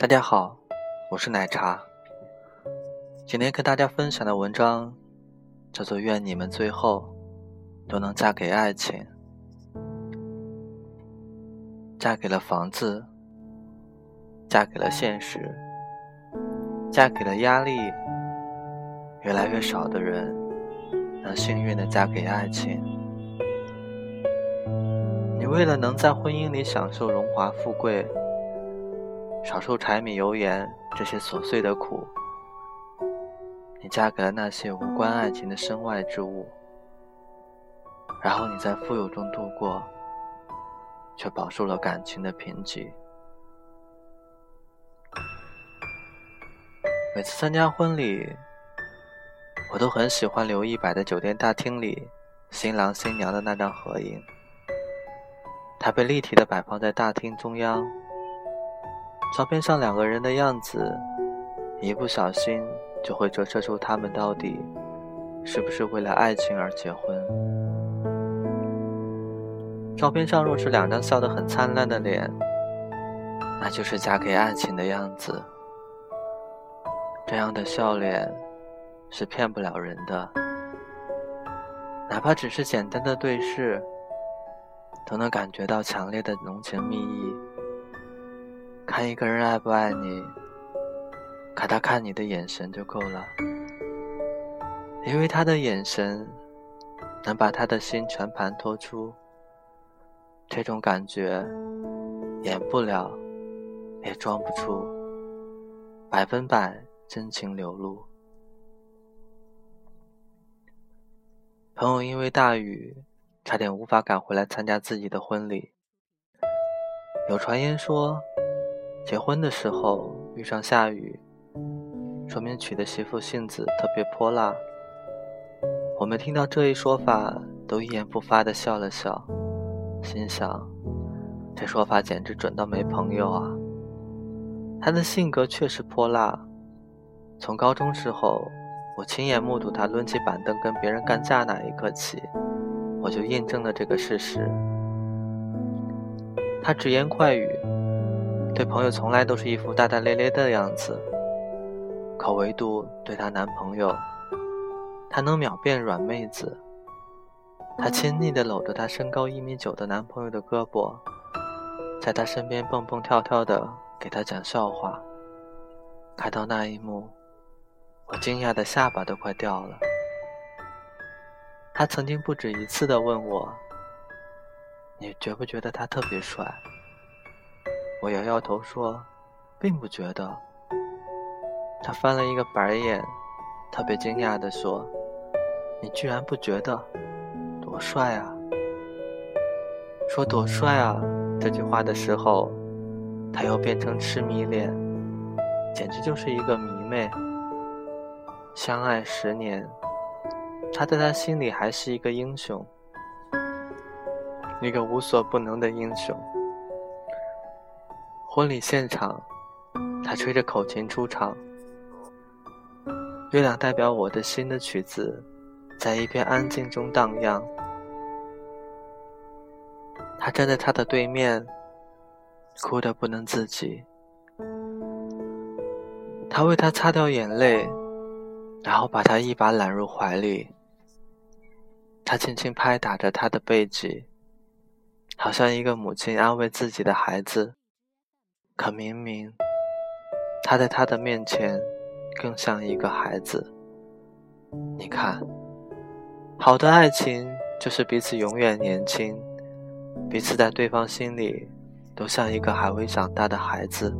大家好，我是奶茶。今天跟大家分享的文章叫做《愿你们最后都能嫁给爱情》，嫁给了房子，嫁给了现实，嫁给了压力越来越少的人，能幸运的嫁给爱情。你为了能在婚姻里享受荣华富贵。少受柴米油盐这些琐碎的苦，你嫁给了那些无关爱情的身外之物，然后你在富有中度过，却饱受了感情的贫瘠。每次参加婚礼，我都很喜欢留意摆在酒店大厅里新郎新娘的那张合影，它被立体的摆放在大厅中央。照片上两个人的样子，一不小心就会折射出他们到底是不是为了爱情而结婚。照片上若是两张笑得很灿烂的脸，那就是嫁给爱情的样子。这样的笑脸是骗不了人的，哪怕只是简单的对视，都能感觉到强烈的浓情蜜意。看一个人爱不爱你，看他看你的眼神就够了，因为他的眼神能把他的心全盘托出。这种感觉演不了，也装不出，百分百真情流露。朋友因为大雨，差点无法赶回来参加自己的婚礼。有传言说。结婚的时候遇上下雨，说明娶的媳妇性子特别泼辣。我们听到这一说法，都一言不发的笑了笑，心想：这说法简直准到没朋友啊！他的性格确实泼辣。从高中时候，我亲眼目睹他抡起板凳跟别人干架那一刻起，我就印证了这个事实。他直言快语。对朋友从来都是一副大大咧咧的样子，可唯独对她男朋友，她能秒变软妹子。她亲昵地搂着她身高一米九的男朋友的胳膊，在他身边蹦蹦跳跳的给他讲笑话。看到那一幕，我惊讶的下巴都快掉了。他曾经不止一次的问我：“你觉不觉得他特别帅？”我摇摇头说，并不觉得。他翻了一个白眼，特别惊讶地说：“你居然不觉得？多帅啊！”说“多帅啊”这句话的时候，他又变成痴迷脸，简直就是一个迷妹。相爱十年，他在他心里还是一个英雄，一个无所不能的英雄。婚礼现场，他吹着口琴出场。月亮代表我的心的曲子，在一片安静中荡漾。他站在他的对面，哭得不能自己。他为他擦掉眼泪，然后把他一把揽入怀里。他轻轻拍打着他的背脊，好像一个母亲安慰自己的孩子。可明明，他在他的面前更像一个孩子。你看，好的爱情就是彼此永远年轻，彼此在对方心里都像一个还未长大的孩子。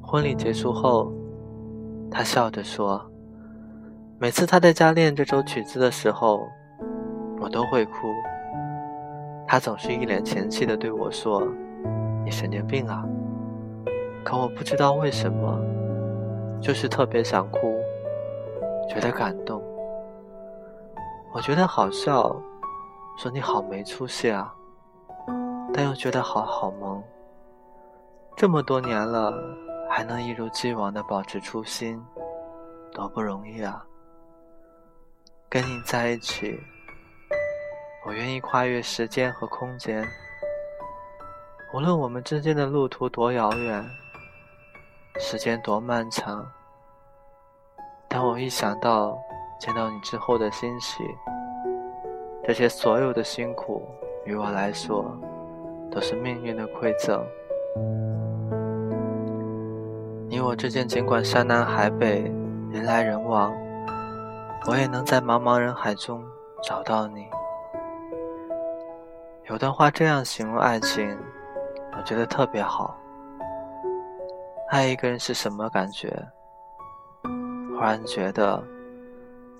婚礼结束后，他笑着说：“每次他在家练这首曲子的时候，我都会哭。他总是一脸嫌弃的对我说。”你神经病啊！可我不知道为什么，就是特别想哭，觉得感动。我觉得好笑，说你好没出息啊，但又觉得好好萌。这么多年了，还能一如既往的保持初心，多不容易啊！跟你在一起，我愿意跨越时间和空间。无论我们之间的路途多遥远，时间多漫长。但我一想到见到你之后的欣喜，这些所有的辛苦，于我来说，都是命运的馈赠。你我之间，尽管山南海北，人来人往，我也能在茫茫人海中找到你。有段话这样形容爱情，我觉得特别好。爱一个人是什么感觉？忽然觉得，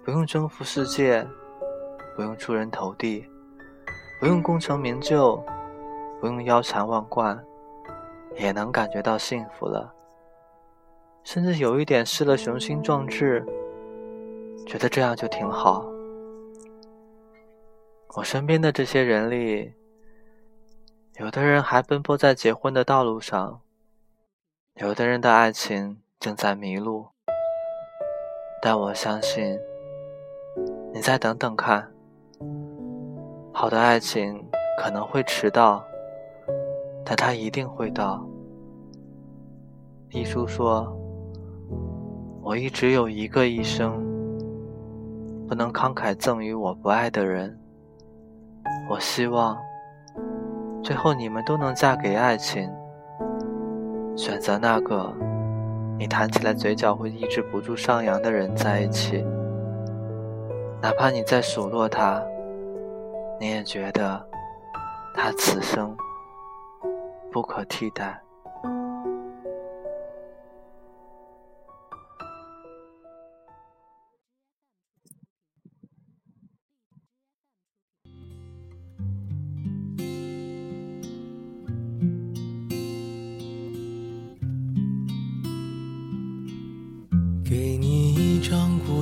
不用征服世界，不用出人头地，不用功成名就，不用腰缠万贯，也能感觉到幸福了。甚至有一点失了雄心壮志，觉得这样就挺好。我身边的这些人里，有的人还奔波在结婚的道路上，有的人的爱情正在迷路。但我相信，你再等等看，好的爱情可能会迟到，但它一定会到。一书说：“我一直有一个一生，不能慷慨赠予我不爱的人。我希望，最后你们都能嫁给爱情，选择那个。”你谈起来嘴角会抑制不住上扬的人在一起，哪怕你在数落他，你也觉得他此生不可替代。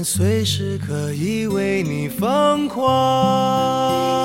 随时可以为你疯狂，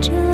这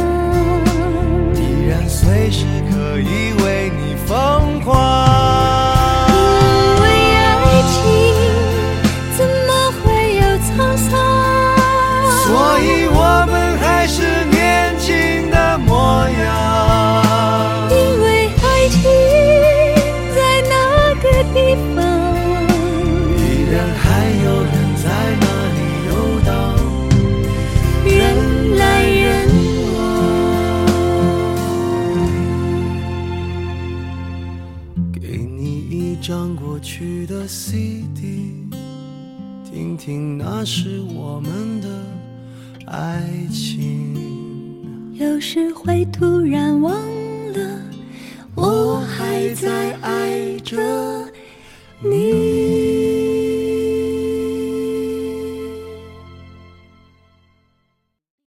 CD，听听那是我们的爱情。有时会突然忘了，我还在爱着你。